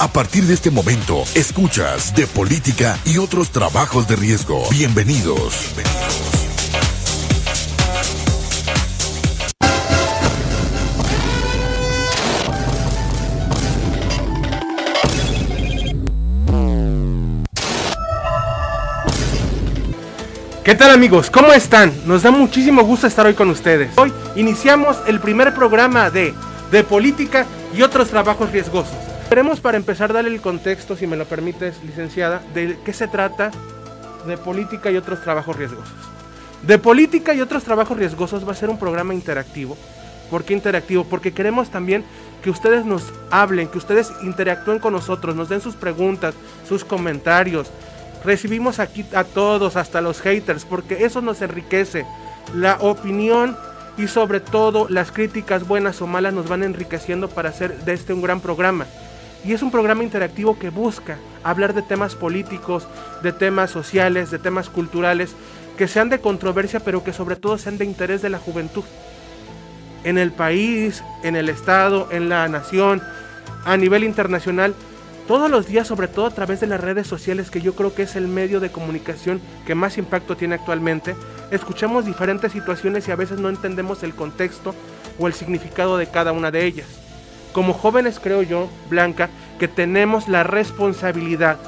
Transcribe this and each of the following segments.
A partir de este momento, escuchas de política y otros trabajos de riesgo. Bienvenidos. ¿Qué tal amigos? ¿Cómo están? Nos da muchísimo gusto estar hoy con ustedes. Hoy iniciamos el primer programa de De Política y otros trabajos riesgosos. Queremos para empezar darle el contexto, si me lo permites, licenciada, de qué se trata de política y otros trabajos riesgosos. De política y otros trabajos riesgosos va a ser un programa interactivo. ¿Por qué interactivo? Porque queremos también que ustedes nos hablen, que ustedes interactúen con nosotros, nos den sus preguntas, sus comentarios. Recibimos aquí a todos, hasta los haters, porque eso nos enriquece. La opinión y sobre todo las críticas buenas o malas nos van enriqueciendo para hacer de este un gran programa. Y es un programa interactivo que busca hablar de temas políticos, de temas sociales, de temas culturales, que sean de controversia, pero que sobre todo sean de interés de la juventud. En el país, en el Estado, en la nación, a nivel internacional, todos los días, sobre todo a través de las redes sociales, que yo creo que es el medio de comunicación que más impacto tiene actualmente, escuchamos diferentes situaciones y a veces no entendemos el contexto o el significado de cada una de ellas como jóvenes creo yo, Blanca, que tenemos la responsabilidad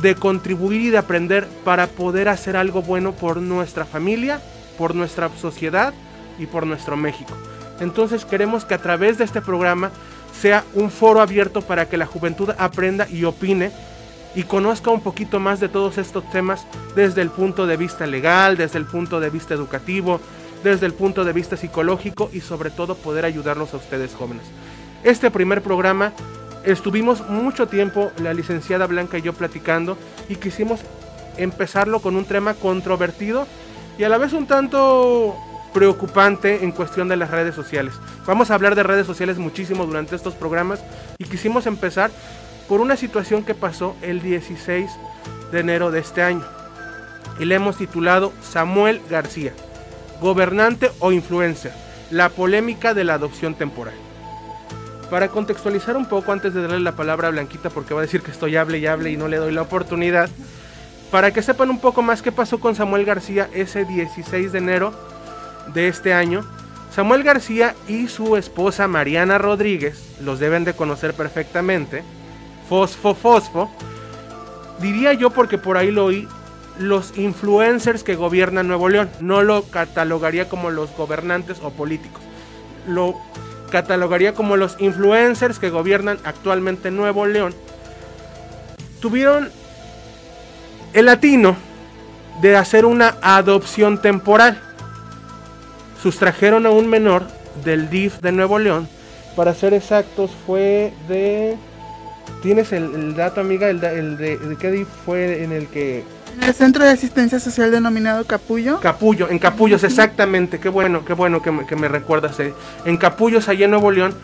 de contribuir y de aprender para poder hacer algo bueno por nuestra familia, por nuestra sociedad y por nuestro México. Entonces queremos que a través de este programa sea un foro abierto para que la juventud aprenda y opine y conozca un poquito más de todos estos temas desde el punto de vista legal, desde el punto de vista educativo, desde el punto de vista psicológico y sobre todo poder ayudarlos a ustedes jóvenes. Este primer programa estuvimos mucho tiempo la licenciada Blanca y yo platicando y quisimos empezarlo con un tema controvertido y a la vez un tanto preocupante en cuestión de las redes sociales. Vamos a hablar de redes sociales muchísimo durante estos programas y quisimos empezar por una situación que pasó el 16 de enero de este año y le hemos titulado Samuel García gobernante o influencer, la polémica de la adopción temporal. Para contextualizar un poco antes de darle la palabra a Blanquita porque va a decir que estoy hable y hable y no le doy la oportunidad, para que sepan un poco más qué pasó con Samuel García ese 16 de enero de este año. Samuel García y su esposa Mariana Rodríguez, los deben de conocer perfectamente, Fosfo Fosfo, diría yo porque por ahí lo oí, los influencers que gobiernan Nuevo León. No lo catalogaría como los gobernantes o políticos. Lo catalogaría como los influencers que gobiernan actualmente Nuevo León. Tuvieron el latino de hacer una adopción temporal. Sustrajeron a un menor del DIF de Nuevo León. Para ser exactos, fue de. ¿Tienes el, dato, amiga? El, de, de qué DIF fue en el que el centro de asistencia social denominado Capullo. Capullo, en Capullos, exactamente. Qué bueno, qué bueno que me, recuerdas. Eh. En Capullos, allá en Nuevo León,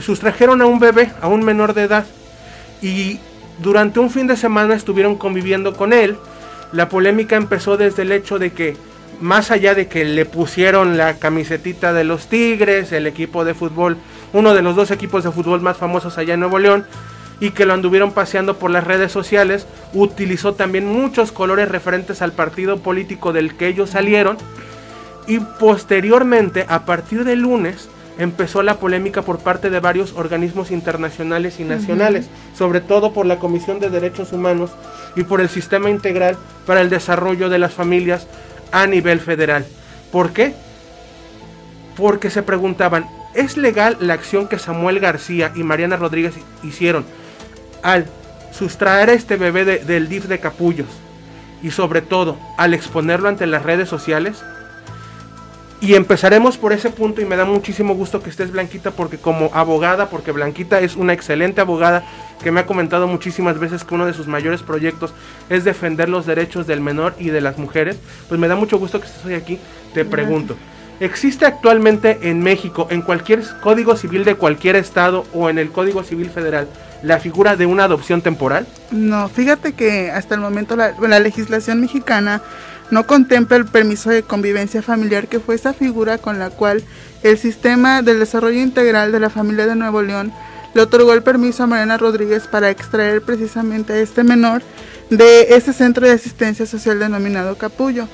sustrajeron a un bebé, a un menor de edad. Y durante un fin de semana estuvieron conviviendo con él. La polémica empezó desde el hecho de que, más allá de que le pusieron la camisetita de los Tigres, el equipo de fútbol, uno de los dos equipos de fútbol más famosos allá en Nuevo León, y que lo anduvieron paseando por las redes sociales, utilizó también muchos colores referentes al partido político del que ellos salieron y posteriormente, a partir del lunes, empezó la polémica por parte de varios organismos internacionales y nacionales, sobre todo por la Comisión de Derechos Humanos y por el Sistema Integral para el Desarrollo de las Familias a nivel federal. ¿Por qué? Porque se preguntaban, ¿es legal la acción que Samuel García y Mariana Rodríguez hicieron al sustraer a este bebé del DIF de capullos y sobre todo al exponerlo ante las redes sociales. Y empezaremos por ese punto y me da muchísimo gusto que estés Blanquita porque como abogada, porque Blanquita es una excelente abogada que me ha comentado muchísimas veces que uno de sus mayores proyectos es defender los derechos del menor y de las mujeres, pues me da mucho gusto que estés hoy aquí. Te pregunto, ¿existe actualmente en México, en cualquier código civil de cualquier estado o en el Código Civil Federal, la figura de una adopción temporal? No, fíjate que hasta el momento la, legislación mexicana no contempla el permiso de convivencia familiar, que fue esa figura con la cual el sistema del desarrollo integral de la familia de Nuevo León le otorgó el permiso a Mariana Rodríguez para extraer precisamente a este menor de este centro de asistencia social denominado Capullo,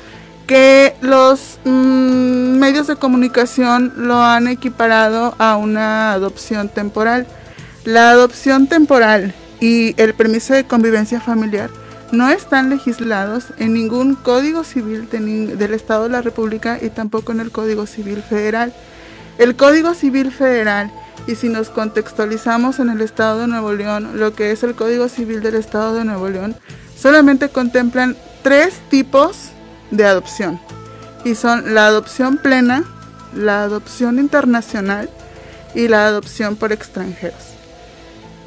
que los mm, medios de comunicación lo han equiparado a una adopción temporal. La adopción temporal y el permiso de convivencia familiar no están legislados en ningún código civil del Estado de la República y tampoco en el Código Civil Federal. El Código Civil Federal, y si nos contextualizamos en el Estado de Nuevo León, lo que es el Código Civil del Estado de Nuevo León, solamente contemplan tres tipos de adopción. Y son la adopción plena, la adopción internacional y la adopción por extranjeros.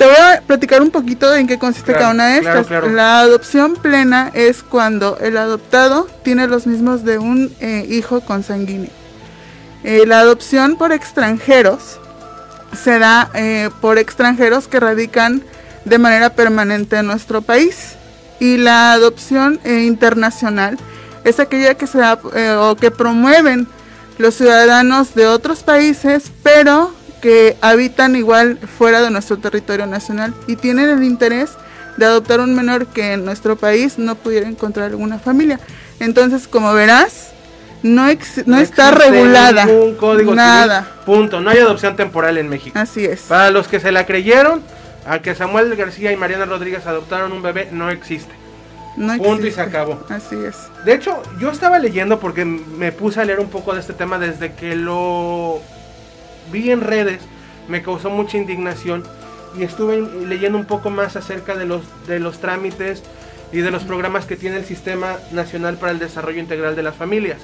Te voy a platicar un poquito de en qué consiste cada una de estas. La adopción plena es cuando el adoptado tiene los mismos de un eh, hijo consanguíneo. Eh, la adopción por extranjeros se da eh, por extranjeros que radican de manera permanente en nuestro país. Y la adopción internacional es aquella que se da o que promueven los ciudadanos de otros países, pero que habitan igual fuera de nuestro territorio nacional y tienen el interés de adoptar un menor que en nuestro país no pudiera encontrar alguna familia. Entonces, como verás, no, no, está regulada. Ningún código nada. punto. No hay adopción temporal en México. Así es. Para los que se la creyeron, a que Samuel García y Mariana Rodríguez adoptaron un bebé, no existe. No punto y se acabó. Así es. De hecho, yo estaba leyendo porque me puse a leer un poco de este tema desde que lo vi en redes. Me causó mucha indignación y estuve leyendo un poco más acerca de los, de los trámites y de los programas que tiene el Sistema Nacional para el Desarrollo Integral de las Familias.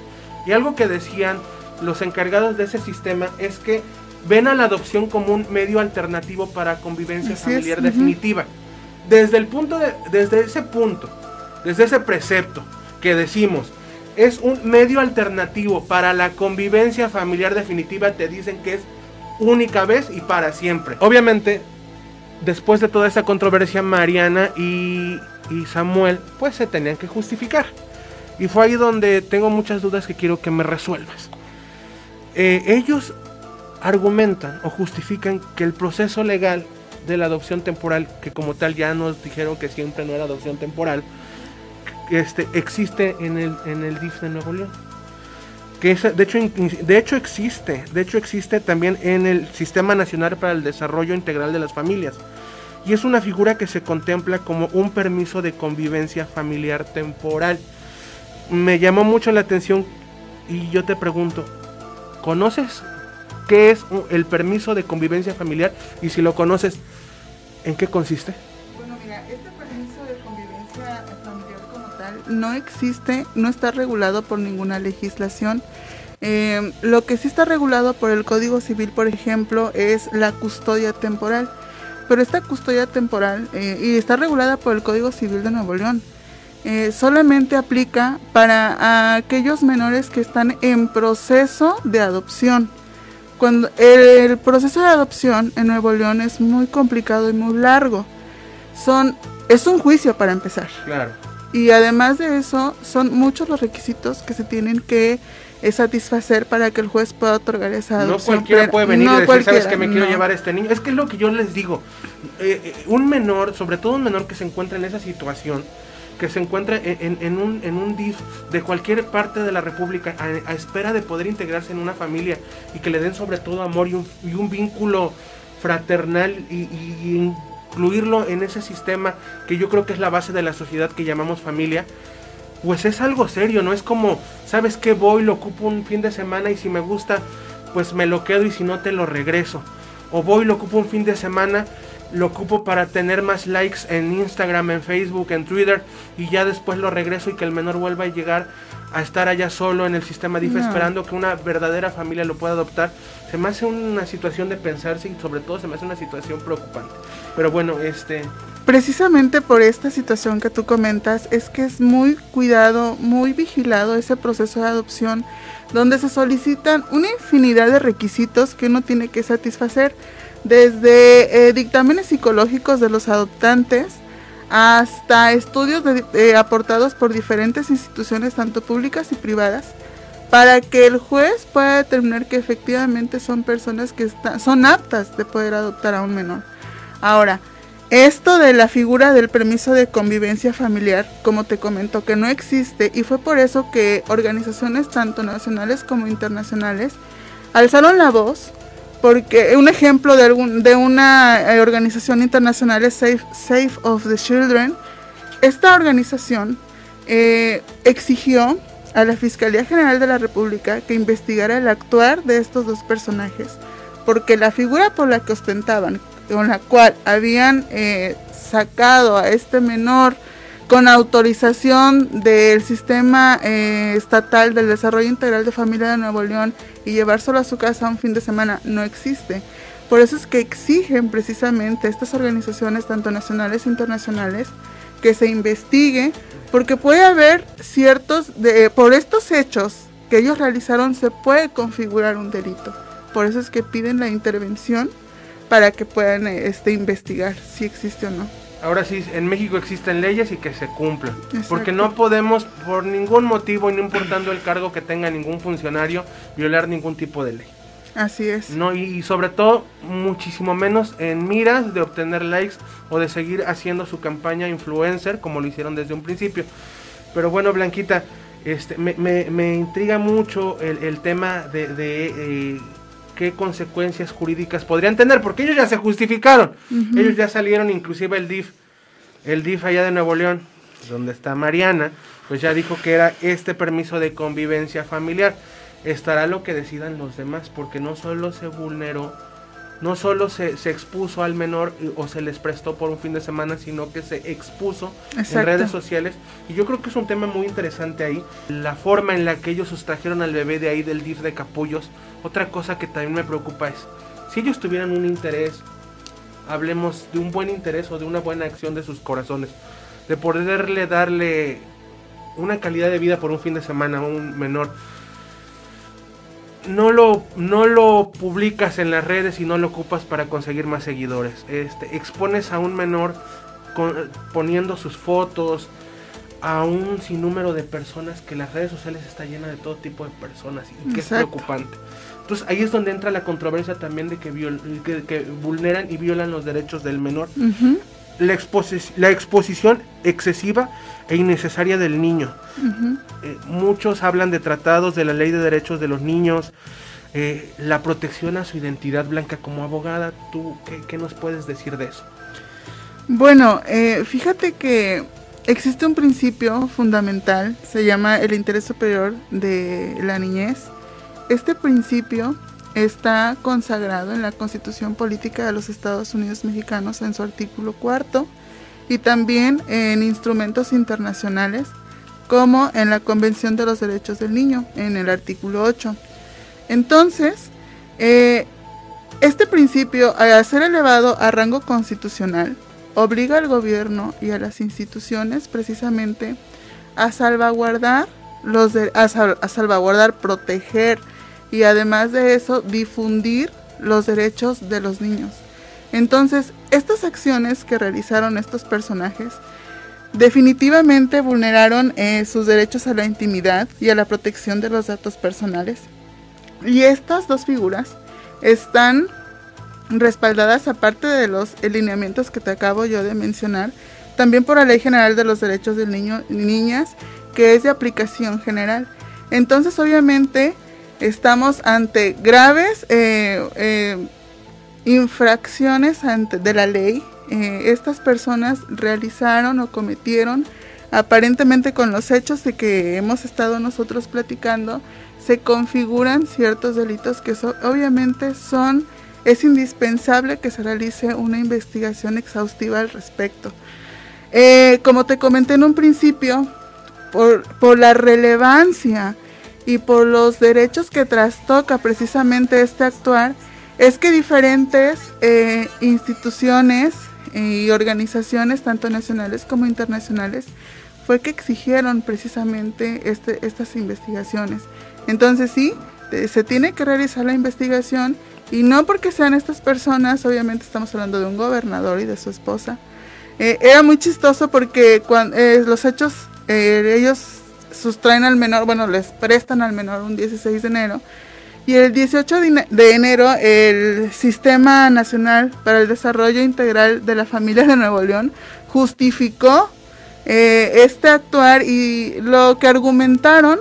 Y algo que decían los encargados de ese sistema es que ven a la adopción como un medio alternativo para convivencia familiar definitiva. Desde el punto de, desde ese punto, desde ese precepto que decimos, es un medio alternativo para la convivencia familiar definitiva, te dicen que es única vez y para siempre. Obviamente, después de toda esa controversia, Mariana y, Samuel, pues se tenían que justificar. Y fue ahí donde tengo muchas dudas que quiero que me resuelvas. Eh, ellos argumentan o justifican que el proceso legal de la adopción temporal, que como tal ya nos dijeron que siempre no era adopción temporal, este, existe en el, en el DIF de Nuevo León. Que de, hecho, de hecho existe, de hecho existe también en el Sistema Nacional para el Desarrollo Integral de las Familias. Y es una figura que se contempla como un permiso de convivencia familiar temporal me llamó mucho la atención y yo te pregunto, ¿conoces qué es el permiso de convivencia familiar? Y si lo conoces, ¿en qué consiste? No existe, no está regulado por ninguna legislación. Eh, lo que sí está regulado por el Código Civil, por ejemplo, es la custodia temporal. Pero esta custodia temporal, eh, y está regulada por el Código Civil de Nuevo León, eh, solamente aplica para aquellos menores que están en proceso de adopción. Cuando el, proceso de adopción en Nuevo León es muy complicado y muy largo. Son, es un juicio para empezar. Claro. Y además de eso, son muchos los requisitos que se tienen que eh, satisfacer para que el juez pueda otorgar esa adopción. No cualquiera puede venir y decir, sabes que me quiero llevar a este niño. Es que es lo que yo les digo. Eh, un menor, sobre todo un menor que se encuentra en esa situación, que se encuentra en, un, en un DIF de cualquier parte de la República a, espera de poder integrarse en una familia y que le den sobre todo amor y un, vínculo fraternal y, incluirlo en ese sistema que yo creo que es la base de la sociedad que llamamos familia, pues es algo serio, no es como, ¿sabes qué? Voy, lo ocupo un fin de semana y si me gusta, pues me lo quedo y si no te lo regreso. O voy, lo ocupo un fin de semana lo ocupo para tener más likes en Instagram, en Facebook, en Twitter y ya después lo regreso y que el menor vuelva a llegar a estar allá solo en el sistema DIF esperando que una verdadera familia lo pueda adoptar. Se me hace una situación de pensarse y sobre todo se me hace una situación preocupante. Pero bueno, este... Precisamente por esta situación que tú comentas es que es muy cuidado, muy vigilado ese proceso de adopción donde se solicitan una infinidad de requisitos que uno tiene que satisfacer desde eh, dictámenes psicológicos de los adoptantes hasta estudios eh, aportados por diferentes instituciones, tanto públicas y privadas, para que el juez pueda determinar que efectivamente son personas que son aptas de poder adoptar a un menor. Ahora, esto de la figura del permiso de convivencia familiar, como te comento, que no existe y fue por eso que organizaciones tanto nacionales como internacionales alzaron la voz, porque un ejemplo de, algún, de una eh, organización internacional es Safe, Safe of the Children. Esta organización eh, exigió a la Fiscalía General de la República que investigara el actuar de estos dos personajes, porque la figura por la que ostentaban, con la cual habían eh, sacado a este menor con autorización del sistema eh, estatal del desarrollo integral de familia de Nuevo León y llevárselo a su casa un fin de semana no existe. Por eso es que exigen precisamente estas organizaciones, tanto nacionales e internacionales, que se investigue, porque puede haber ciertos, de, por estos hechos que ellos realizaron, se puede configurar un delito. Por eso es que piden la intervención para que puedan este, investigar si existe o no. Ahora sí, en México existen leyes y que se cumplan. Porque no podemos, por ningún motivo, y no importando el cargo que tenga ningún funcionario, violar ningún tipo de ley. Así es. No, y, sobre todo, muchísimo menos en miras de obtener likes o de seguir haciendo su campaña influencer, como lo hicieron desde un principio. Pero bueno, Blanquita, este, me, me, intriga mucho el, tema de, eh, qué consecuencias jurídicas podrían tener, porque ellos ya se justificaron, ellos ya salieron, inclusive el DIF, el DIF allá de Nuevo León, donde está Mariana, pues ya dijo que era este permiso de convivencia familiar. Estará lo que decidan los demás, porque no solo se vulneró, no solo se, expuso al menor o se les prestó por un fin de semana, sino que se expuso en redes sociales. Y yo creo que es un tema muy interesante ahí, la forma en la que ellos sustrajeron al bebé de ahí del DIF de Capullos, otra cosa que también me preocupa es, si ellos tuvieran un interés, hablemos de un buen interés o de una buena acción de sus corazones, de poderle darle una calidad de vida por un fin de semana a un menor, no lo, no lo publicas en las redes y no lo ocupas para conseguir más seguidores. Este, expones a un menor poniendo sus fotos a un sinnúmero de personas que las redes sociales está llena de todo tipo de personas y que es preocupante. Entonces ahí es donde entra la controversia también de que, que, vulneran y violan los derechos del menor. La, la, exposición excesiva e innecesaria del niño. Eh, muchos hablan de tratados de la ley de derechos de los niños, eh, la protección a su identidad blanca como abogada. ¿Tú qué, nos puedes decir de eso? Bueno, eh, fíjate que existe un principio fundamental, se llama el interés superior de la niñez este principio está consagrado en la Constitución Política de los Estados Unidos Mexicanos en su artículo cuarto y también en instrumentos internacionales como en la Convención de los Derechos del Niño en el artículo 8. Entonces, eh, este principio, al ser elevado a rango constitucional, obliga al gobierno y a las instituciones precisamente a salvaguardar los a salvaguardar, proteger, y además de eso difundir los derechos de los niños. Entonces, estas acciones que realizaron estos personajes definitivamente vulneraron eh, sus derechos a la intimidad y a la protección de los datos personales. Y estas dos figuras están respaldadas, aparte de los lineamientos que te acabo yo de mencionar, también por la Ley General de los Derechos del Niño y Niñas, que es de aplicación general. Entonces, obviamente, estamos ante graves eh, eh, infracciones de la ley. Eh, estas personas realizaron o cometieron, aparentemente con los hechos de que hemos estado nosotros platicando, se configuran ciertos delitos que obviamente son, es indispensable que se realice una investigación exhaustiva al respecto. como te comenté en un principio, por, por la relevancia y por los derechos que trastoca precisamente este actuar, es que diferentes eh, instituciones y organizaciones, tanto nacionales como internacionales, fue que exigieron precisamente este, estas investigaciones. Entonces sí, se tiene que realizar la investigación y no porque sean estas personas, obviamente estamos hablando de un gobernador y de su esposa. Eh, era muy chistoso porque cuando, eh, los hechos, ellos sustraen al menor, bueno, les prestan al menor un 16 de enero Y el 18 de enero el Sistema Nacional para el Desarrollo Integral de la Familia de Nuevo León justificó eh, este actuar y lo que argumentaron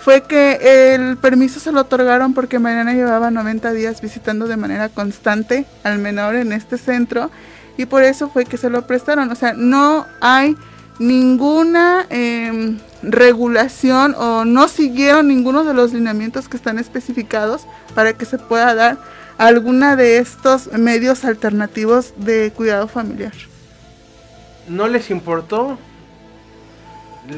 fue que el permiso se lo otorgaron porque Mariana llevaba 90 días visitando de manera constante al menor en este centro y por eso fue que se lo prestaron. O sea, no hay ninguna em, regulación o no siguieron ninguno de los lineamientos que están especificados para que se pueda dar alguna de estos medios alternativos de cuidado familiar. ¿No les importó?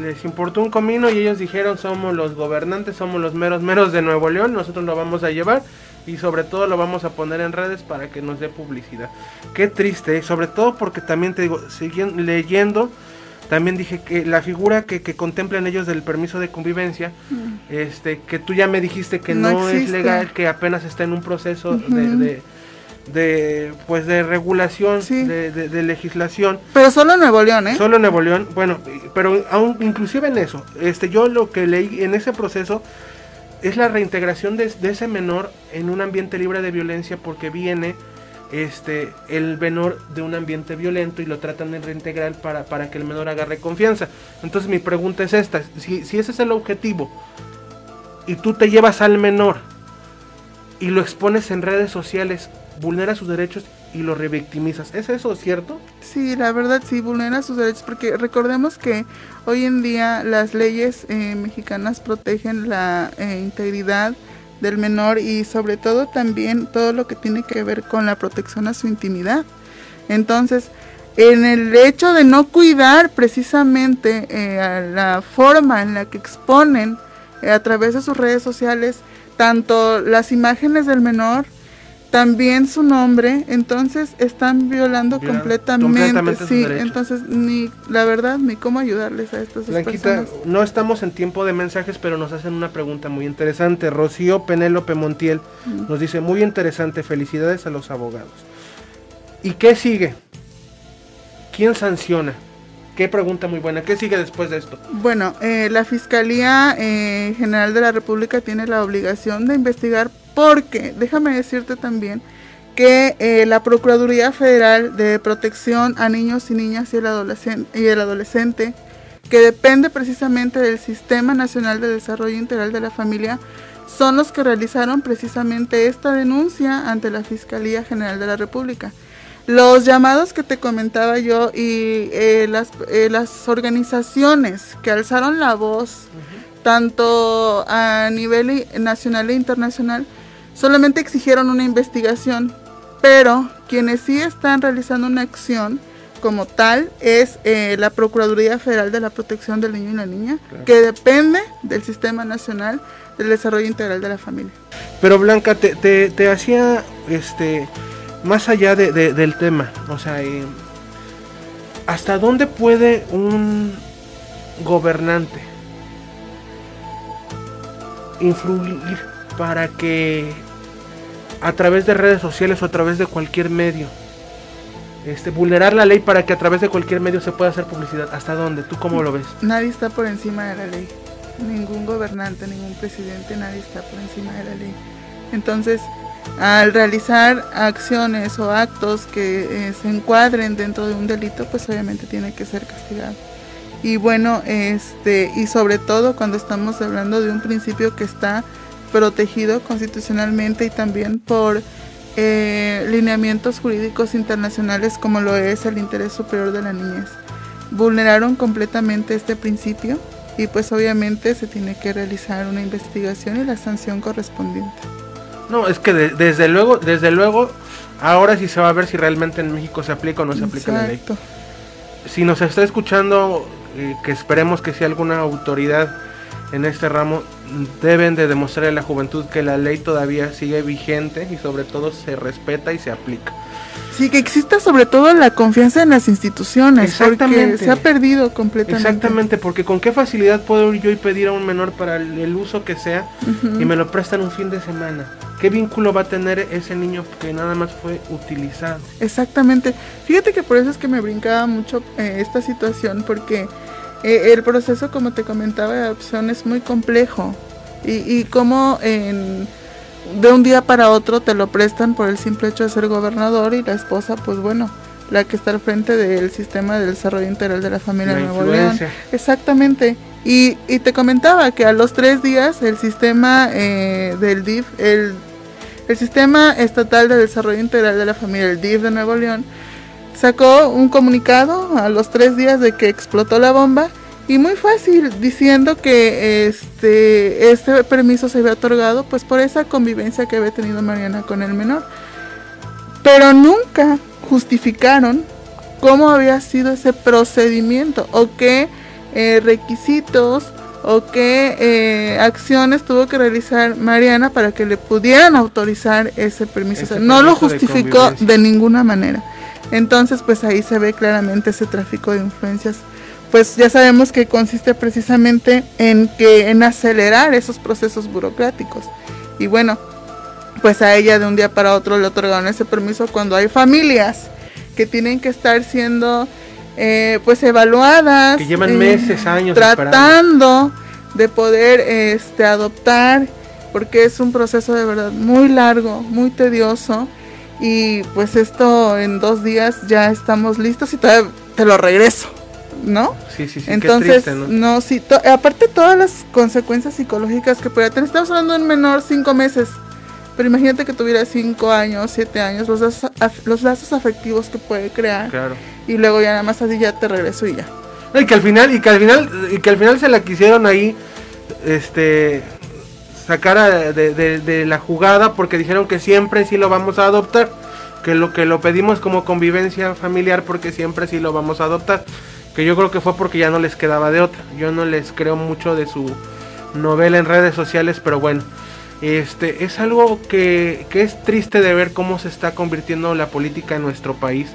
Les importó un comino y ellos dijeron somos los gobernantes, somos los meros meros de Nuevo León, nosotros lo vamos a llevar y sobre todo lo vamos a poner en redes para que nos dé publicidad. Qué triste, sobre todo porque también te digo, siguiendo leyendo, también dije que la figura que, contemplan ellos del permiso de convivencia, mm. este, que tú ya me dijiste que no, es legal, que apenas está en un proceso de, de, pues de regulación, de, legislación. Pero solo en Nuevo León, ¿eh? Solo en Nuevo León, bueno, pero aún inclusive en eso, este, yo lo que leí en ese proceso es la reintegración de, ese menor en un ambiente libre de violencia porque viene este el menor de un ambiente violento y lo tratan de reintegrar para, para que el menor agarre confianza. Entonces mi pregunta es esta, si, si ese es el objetivo y tú te llevas al menor y lo expones en redes sociales, vulnera sus derechos y lo revictimizas. ¿Es eso cierto? Sí, la verdad sí, vulnera sus derechos porque recordemos que hoy en día las leyes eh, mexicanas protegen la eh, integridad del menor y sobre todo también todo lo que tiene que ver con la protección a su intimidad. Entonces, en el hecho de no cuidar precisamente eh, la forma en la que exponen a través de sus redes sociales tanto las imágenes del menor también su nombre, entonces están violando completamente, sí, entonces ni la verdad ni cómo ayudarles a estas Blanquita, No estamos en tiempo de mensajes, pero nos hacen una pregunta muy interesante. Rocío Penélope Montiel nos dice, muy interesante, felicidades a los abogados. ¿Y qué sigue? ¿Quién sanciona? Qué pregunta muy buena. ¿Qué sigue después de esto? Bueno, eh, la Fiscalía eh, General de la República tiene la obligación de investigar porque, déjame decirte también, que eh, la Procuraduría Federal de Protección a Niños y Niñas y el, y el Adolescente, que depende precisamente del Sistema Nacional de Desarrollo Integral de la Familia, son los que realizaron precisamente esta denuncia ante la Fiscalía General de la República. Los llamados que te comentaba yo y eh, las, eh, las, organizaciones que alzaron la voz, tanto a nivel nacional e internacional, solamente exigieron una investigación, pero quienes sí están realizando una acción como tal es eh, la Procuraduría Federal de la Protección del Niño y la Niña, que depende del Sistema Nacional del Desarrollo Integral de la Familia. Pero Blanca, te, te hacía este más allá de, del tema, o sea, ¿hasta dónde puede un gobernante influir para que a través de redes sociales o a través de cualquier medio, este, vulnerar la ley para que a través de cualquier medio se pueda hacer publicidad? ¿Hasta dónde? ¿Tú cómo lo ves? Nadie está por encima de la ley. Ningún gobernante, ningún presidente, nadie está por encima de la ley. Entonces, al realizar acciones o actos que eh, se encuadren dentro de un delito, pues obviamente tiene que ser castigado. Y bueno, este, y sobre todo cuando estamos hablando de un principio que está protegido constitucionalmente y también por eh, lineamientos jurídicos internacionales como lo es el interés superior de la niñez. Vulneraron completamente este principio y pues obviamente se tiene que realizar una investigación y la sanción correspondiente. No, es que desde luego, desde luego, ahora sí se va a ver si realmente en México se aplica o no se aplica la ley. Si nos está escuchando, eh, que esperemos que sea alguna autoridad en este ramo, deben de demostrarle a la juventud que la ley todavía sigue vigente y sobre todo se respeta y se aplica. Sí, que exista sobre todo la confianza en las instituciones, porque se ha perdido completamente. Exactamente, porque con qué facilidad puedo yo y pedir a un menor para el, uso que sea y me lo prestan un fin de semana. ¿Qué vínculo va a tener ese niño que nada más fue utilizado? Exactamente. Fíjate que por eso es que me brincaba mucho eh, esta situación, porque eh, el proceso, como te comentaba, de adopción es muy complejo y, y como en de un día para otro te lo prestan por el simple hecho de ser gobernador y la esposa, pues bueno, la que está al frente del sistema de desarrollo integral de la familia de Nuevo León. Exactamente. Y, y, te comentaba que a los tres días el sistema eh, del DIF, el, el sistema estatal de desarrollo integral de la familia, el DIF de Nuevo León, sacó un comunicado a los tres días de que explotó la bomba y muy fácil diciendo que este este permiso se había otorgado pues por esa convivencia que había tenido Mariana con el menor. Pero nunca justificaron cómo había sido ese procedimiento o qué eh, requisitos o qué eh, acciones tuvo que realizar Mariana para que le pudieran autorizar ese permiso. no lo justificó de, de ninguna manera. Entonces, pues ahí se ve claramente ese tráfico de influencias. Pues ya sabemos que consiste precisamente en que en acelerar esos procesos burocráticos. Y bueno, pues a ella de un día para otro le otorgaron ese permiso cuando hay familias que tienen que estar siendo eh, pues evaluadas. Que llevan meses, años. Tratando de poder este, adoptar, porque es un proceso de verdad muy largo, muy tedioso. Y pues esto en dos días ya estamos listos y todavía te lo regreso. ¿no? Sí, sí, sí. Entonces, ¿no? ¿no? sí, aparte todas las consecuencias psicológicas que puede tener, estamos hablando de un menor cinco meses, pero imagínate que tuviera cinco años, siete años, los lazos, los lazos afectivos que puede crear. Claro. Y luego ya nada más así ya te regreso y ya. Y que al final, y que al final, y que al final se la quisieron ahí, este, sacar de, de, de la jugada porque dijeron que siempre sí lo vamos a adoptar, que lo que lo pedimos como convivencia familiar porque siempre sí lo vamos a adoptar, que yo creo que fue porque ya no les quedaba de otra. Yo no les creo mucho de su novela en redes sociales, pero bueno. Este es algo que, que, es triste de ver cómo se está convirtiendo la política en nuestro país.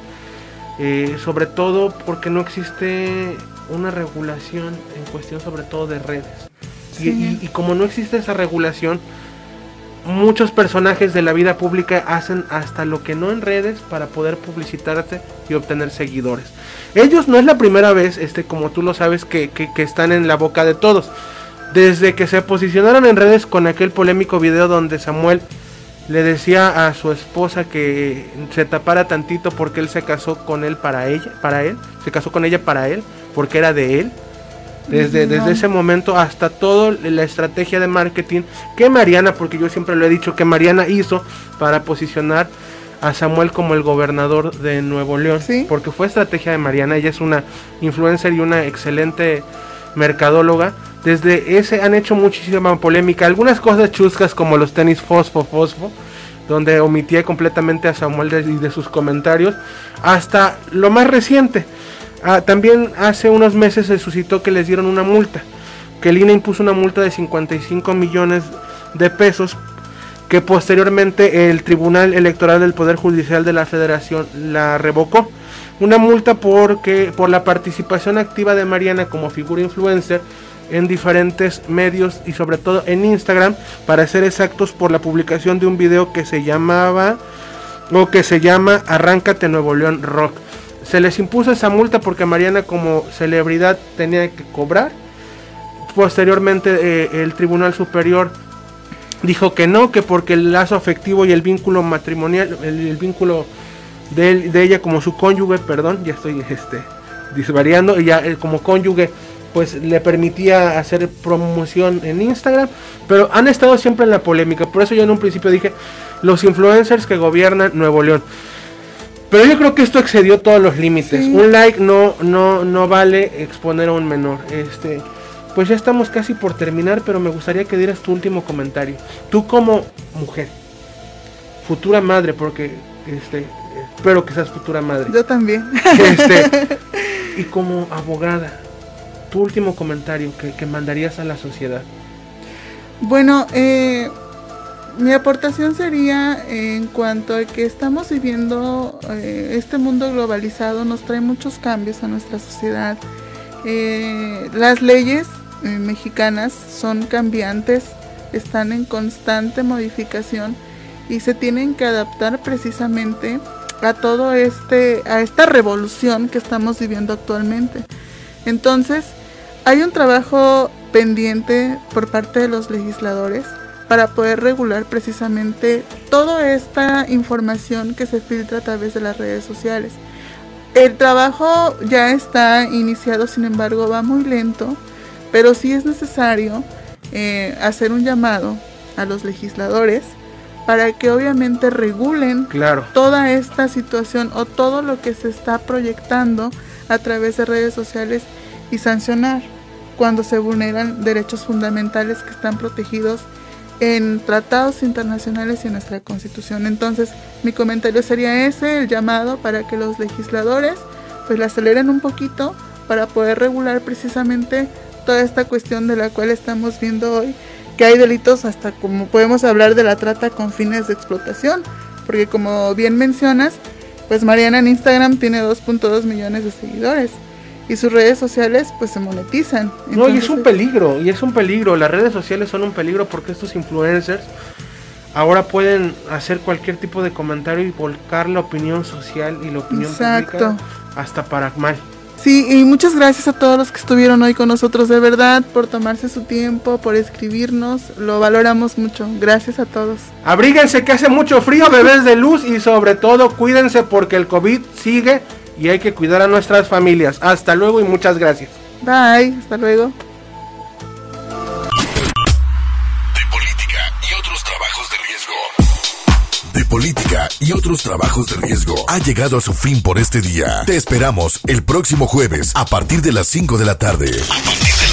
Eh, sobre todo porque no existe una regulación en cuestión sobre todo de redes. Sí. Y, y, y, como no existe esa regulación, muchos personajes de la vida pública hacen hasta lo que no en redes para poder publicitarse y obtener seguidores. Ellos no es la primera vez, este, como tú lo sabes, que, que, que están en la boca de todos desde que se posicionaron en redes con aquel polémico video donde Samuel le decía a su esposa que se tapara tantito porque él se casó con él para ella, para él, se casó con ella para él, porque era de él. Desde, no. desde ese momento hasta toda la estrategia de marketing que Mariana, porque yo siempre lo he dicho, que Mariana hizo para posicionar a Samuel como el gobernador de Nuevo León. ¿Sí? Porque fue estrategia de Mariana, ella es una influencer y una excelente mercadóloga desde ese han hecho muchísima polémica. Algunas cosas chuscas como los tenis fosfo fosfo, donde omitía completamente a Samuel de, de sus comentarios, hasta lo más reciente. Ah, también hace unos meses se suscitó que les dieron una multa, que el INE impuso una multa de 55 millones de pesos, que posteriormente el Tribunal Electoral del Poder Judicial de la Federación la revocó. Una multa porque por la participación activa de Mariana como figura influencer en diferentes medios y sobre todo en Instagram para ser exactos por la publicación de un video que se llamaba o que se llama Arráncate Nuevo León Rock. Se les impuso esa multa porque Mariana como celebridad tenía que cobrar. Posteriormente eh, el Tribunal Superior dijo que no, que porque el lazo afectivo y el vínculo matrimonial, el, vínculo de, ella como su cónyuge, perdón, ya estoy este, disvariando, eh, como cónyuge pues le permitía hacer promoción en Instagram, pero han estado siempre en la polémica, por eso yo en un principio dije los influencers que gobiernan Nuevo León. Pero yo creo que esto excedió todos los límites. Sí. Un like no no no vale exponer a un menor. Este, pues ya estamos casi por terminar, pero me gustaría que dieras tu último comentario. Tú como mujer, futura madre, porque este espero que seas futura madre. Yo también. Este, y como abogada, tu último comentario que, que mandarías a la sociedad. Bueno, eh, mi aportación sería en cuanto a que estamos viviendo eh, este mundo globalizado, nos trae muchos cambios a nuestra sociedad. Eh, las leyes mexicanas son cambiantes, están en constante modificación y se tienen que adaptar precisamente a todo este, a esta revolución que estamos viviendo actualmente. Entonces, hay un trabajo pendiente por parte de los legisladores para poder regular precisamente toda esta información que se filtra a través de las redes sociales. El trabajo ya está iniciado, sin embargo, va muy lento, pero sí es necesario eh, hacer un llamado a los legisladores para que obviamente regulen Claro. toda esta situación o todo lo que se está proyectando a través de redes sociales y sancionar cuando se vulneran derechos fundamentales que están protegidos en tratados internacionales y en nuestra constitución. Entonces, mi comentario sería ese, el llamado para que los legisladores pues la aceleren un poquito para poder regular precisamente toda esta cuestión de la cual estamos viendo hoy, que hay delitos hasta como podemos hablar de la trata con fines de explotación, porque como bien mencionas, pues Mariana en Instagram tiene 2.2 millones de seguidores y sus redes sociales pues se monetizan. No, y es un peligro, y es un peligro. Las redes sociales son un peligro porque estos influencers ahora pueden hacer cualquier tipo de comentario y volcar la opinión social y la opinión Exacto. pública hasta para mal. Sí, y muchas gracias a todos los que estuvieron hoy con nosotros, de verdad, por tomarse su tiempo, por escribirnos, lo valoramos mucho. Gracias a todos. Abríguense que hace mucho frío, bebés de luz y sobre todo cuídense porque el COVID sigue y hay que cuidar a nuestras familias. Hasta luego y muchas gracias. Bye, hasta luego. De política y otros trabajos de riesgo. De política y otros trabajos de riesgo ha llegado a su fin por este día. Te esperamos el próximo jueves a partir de las 5 de la tarde. A partir de